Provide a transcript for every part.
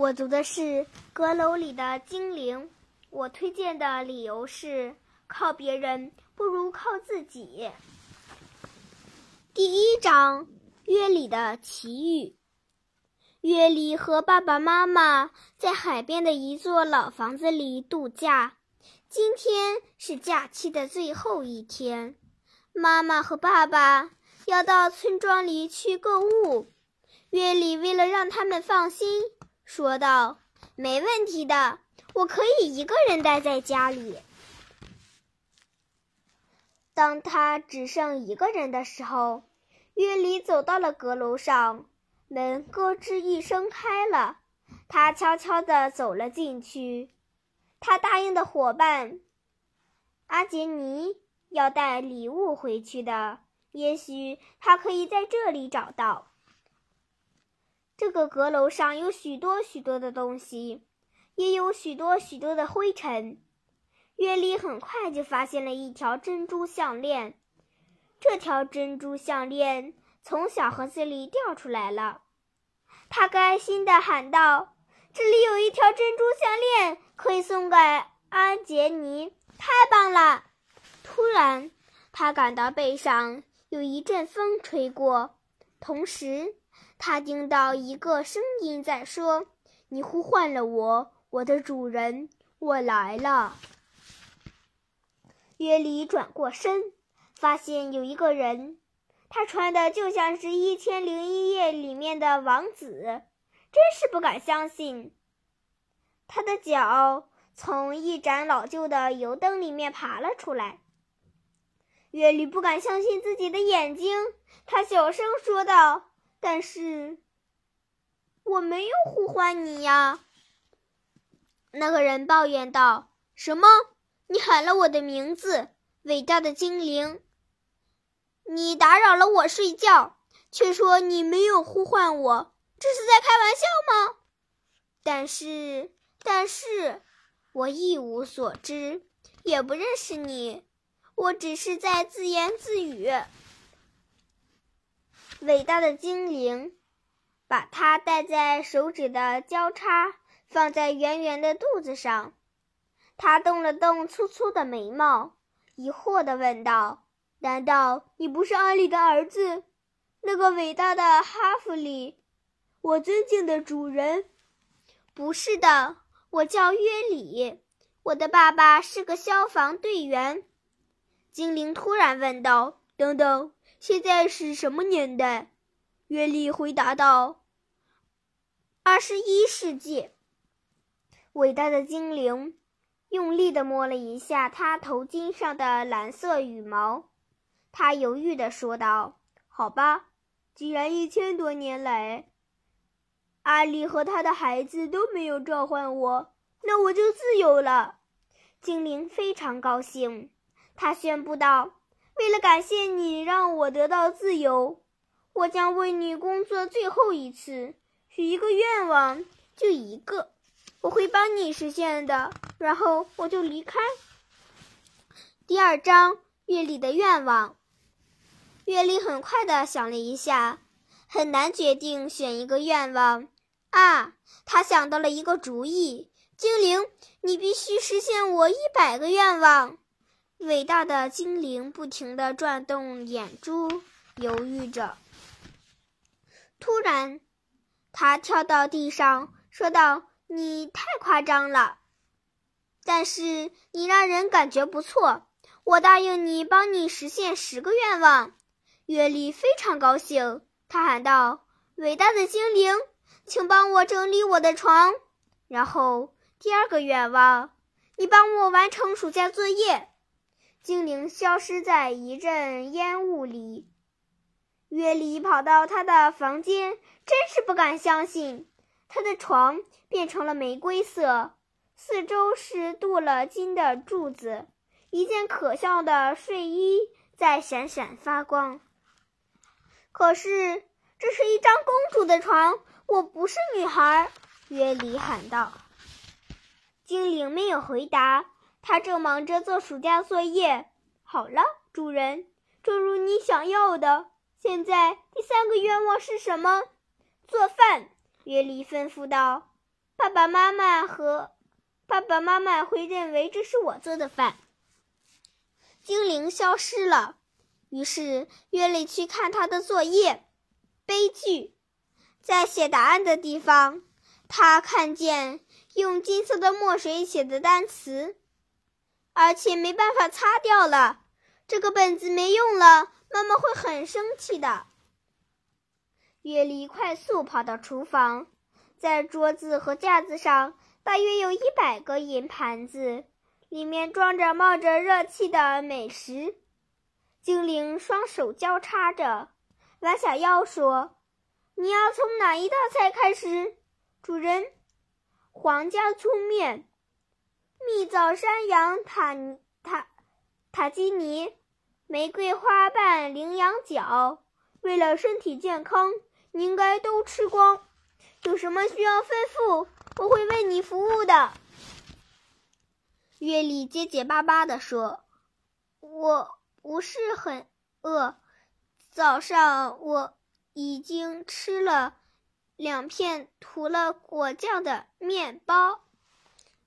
我读的是《阁楼里的精灵》，我推荐的理由是：靠别人不如靠自己。第一章：约里的奇遇。约里和爸爸妈妈在海边的一座老房子里度假。今天是假期的最后一天，妈妈和爸爸要到村庄里去购物。约里为了让他们放心。说道：“没问题的，我可以一个人待在家里。”当他只剩一个人的时候，约里走到了阁楼上，门咯吱一声开了。他悄悄地走了进去。他答应的伙伴阿杰尼要带礼物回去的，也许他可以在这里找到。这个阁楼上有许多许多的东西，也有许多许多的灰尘。约里很快就发现了一条珍珠项链，这条珍珠项链从小盒子里掉出来了。他开心地喊道：“这里有一条珍珠项链，可以送给安杰尼，太棒了！”突然，他感到背上有一阵风吹过，同时。他听到一个声音在说：“你呼唤了我，我的主人，我来了。”约里转过身，发现有一个人，他穿的就像是《一千零一夜》里面的王子，真是不敢相信。他的脚从一盏老旧的油灯里面爬了出来。约里不敢相信自己的眼睛，他小声说道。但是，我没有呼唤你呀。”那个人抱怨道。“什么？你喊了我的名字，伟大的精灵！你打扰了我睡觉，却说你没有呼唤我，这是在开玩笑吗？”“但是，但是，我一无所知，也不认识你，我只是在自言自语。”伟大的精灵，把它戴在手指的交叉，放在圆圆的肚子上。他动了动粗粗的眉毛，疑惑地问道：“难道你不是阿里的儿子，那个伟大的哈弗里，我尊敬的主人？”“不是的，我叫约里，我的爸爸是个消防队员。”精灵突然问道：“等等。”现在是什么年代？约里回答道：“二十一世纪。”伟大的精灵用力地摸了一下他头巾上的蓝色羽毛，他犹豫地说道：“好吧，既然一千多年来，阿里和他的孩子都没有召唤我，那我就自由了。”精灵非常高兴，他宣布道。为了感谢你让我得到自由，我将为你工作最后一次，许一个愿望，就一个，我会帮你实现的。然后我就离开。第二章，月里的愿望。月里很快的想了一下，很难决定选一个愿望啊。他想到了一个主意：精灵，你必须实现我一百个愿望。伟大的精灵不停地转动眼珠，犹豫着。突然，他跳到地上，说道：“你太夸张了，但是你让人感觉不错。我答应你，帮你实现十个愿望。”约里非常高兴，他喊道：“伟大的精灵，请帮我整理我的床。然后，第二个愿望，你帮我完成暑假作业。”精灵消失在一阵烟雾里。约里跑到他的房间，真是不敢相信，他的床变成了玫瑰色，四周是镀了金的柱子，一件可笑的睡衣在闪闪发光。可是，这是一张公主的床，我不是女孩。约里喊道。精灵没有回答。他正忙着做暑假作业。好了，主人，正如你想要的。现在第三个愿望是什么？做饭。约里吩咐道。爸爸妈妈和爸爸妈妈会认为这是我做的饭。精灵消失了，于是约里去看他的作业。悲剧，在写答案的地方，他看见用金色的墨水写的单词，而且没办法擦掉了。这个本子没用了，妈妈会很生气的。约里快速跑到厨房，在桌子和架子上大约有一百个银盘子，里面装着冒着热气的美食。精灵双手交叉着，弯下腰说：“你要从哪一道菜开始？”主人：“皇家粗面，蜜枣山羊塔塔塔基尼。”玫瑰花瓣羚羊角，为了身体健康，你应该都吃光。有什么需要吩咐，我会为你服务的。月丽结结巴巴地说：“我不是很饿，早上我已经吃了两片涂了果酱的面包。”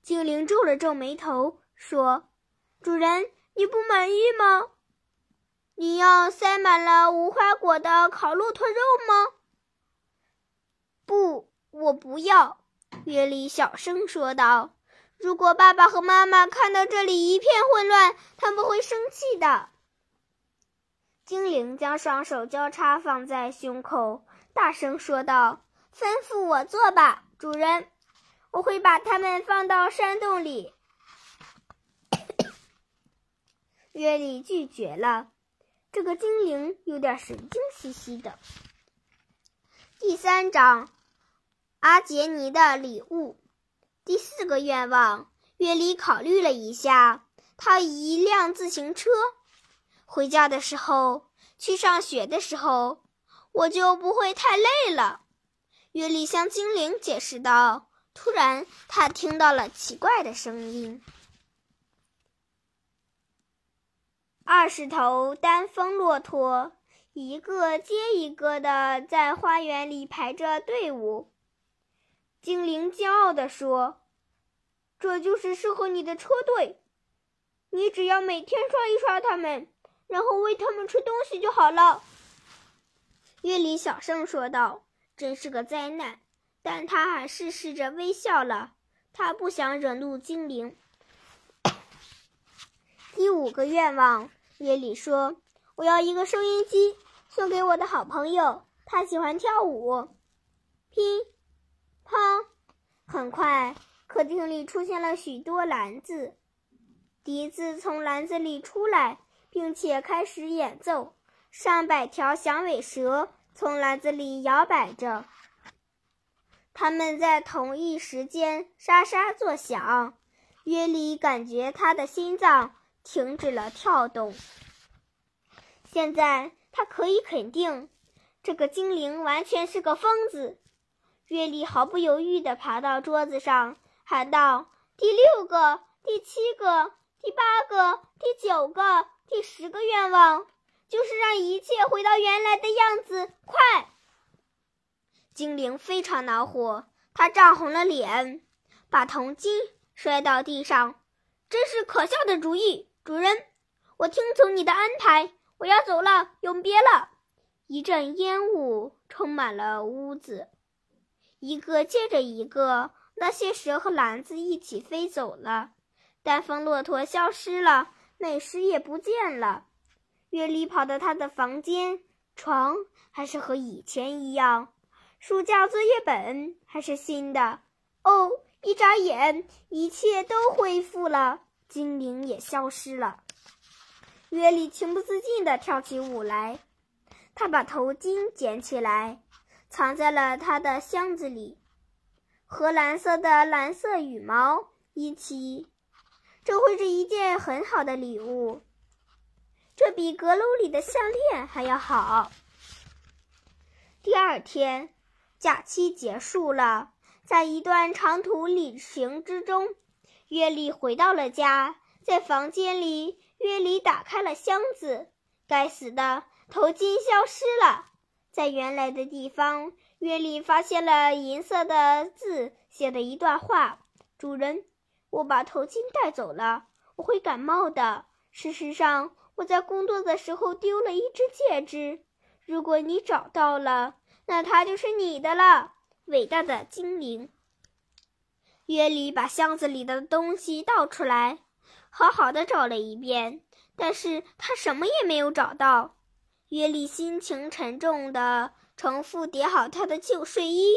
精灵皱了皱眉头说：“主人，你不满意吗？”你要塞满了无花果的烤骆驼肉吗？不，我不要。约里小声说道：“如果爸爸和妈妈看到这里一片混乱，他们会生气的。”精灵将双手交叉放在胸口，大声说道：“吩咐我做吧，主人。我会把它们放到山洞里。”约里拒绝了。这个精灵有点神经兮兮的。第三章，阿杰尼的礼物。第四个愿望，约里考虑了一下，他一辆自行车。回家的时候，去上学的时候，我就不会太累了。约里向精灵解释道。突然，他听到了奇怪的声音。二十头单峰骆驼，一个接一个的在花园里排着队伍。精灵骄傲地说：“这就是适合你的车队，你只要每天刷一刷它们，然后喂它们吃东西就好了。”月里小声说道：“真是个灾难。”但他还是试着微笑了。他不想惹怒精灵。第五个愿望，耶里说：“我要一个收音机，送给我的好朋友，他喜欢跳舞。”乒乓，很快，客厅里出现了许多篮子，笛子从篮子里出来，并且开始演奏。上百条响尾蛇从篮子里摇摆着，它们在同一时间沙沙作响。约里感觉他的心脏。停止了跳动。现在他可以肯定，这个精灵完全是个疯子。月丽毫不犹豫地爬到桌子上，喊道：“第六个、第七个、第八个、第九个、第十个愿望，就是让一切回到原来的样子！快！”精灵非常恼火，他涨红了脸，把铜金摔到地上。真是可笑的主意！主人，我听从你的安排，我要走了，永别了。一阵烟雾充满了屋子，一个接着一个，那些蛇和篮子一起飞走了。单峰骆驼消失了，美食也不见了。月里跑到他的房间，床还是和以前一样，书架、作业本还是新的。哦，一眨眼，一切都恢复了。精灵也消失了。约里情不自禁地跳起舞来，他把头巾捡起来，藏在了他的箱子里，和蓝色的蓝色羽毛一起。这会是一件很好的礼物，这比阁楼里的项链还要好。第二天，假期结束了，在一段长途旅行之中。约里回到了家，在房间里，约里打开了箱子。该死的头巾消失了，在原来的地方，约里发现了银色的字写的一段话：“主人，我把头巾带走了，我会感冒的。事实上，我在工作的时候丢了一只戒指。如果你找到了，那它就是你的了，伟大的精灵。”约里把箱子里的东西倒出来，好好的找了一遍，但是他什么也没有找到。约里心情沉重的。重复叠好他的旧睡衣，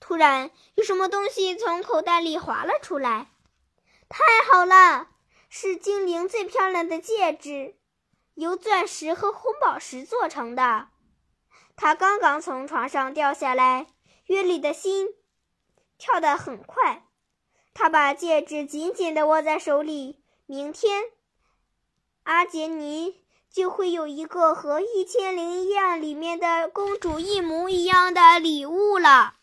突然有什么东西从口袋里滑了出来。太好了，是精灵最漂亮的戒指，由钻石和红宝石做成的。他刚刚从床上掉下来，约里的心跳得很快。他把戒指紧紧地握在手里。明天，阿杰尼。就会有一个和《一千零一夜》里面的公主一模一样的礼物了。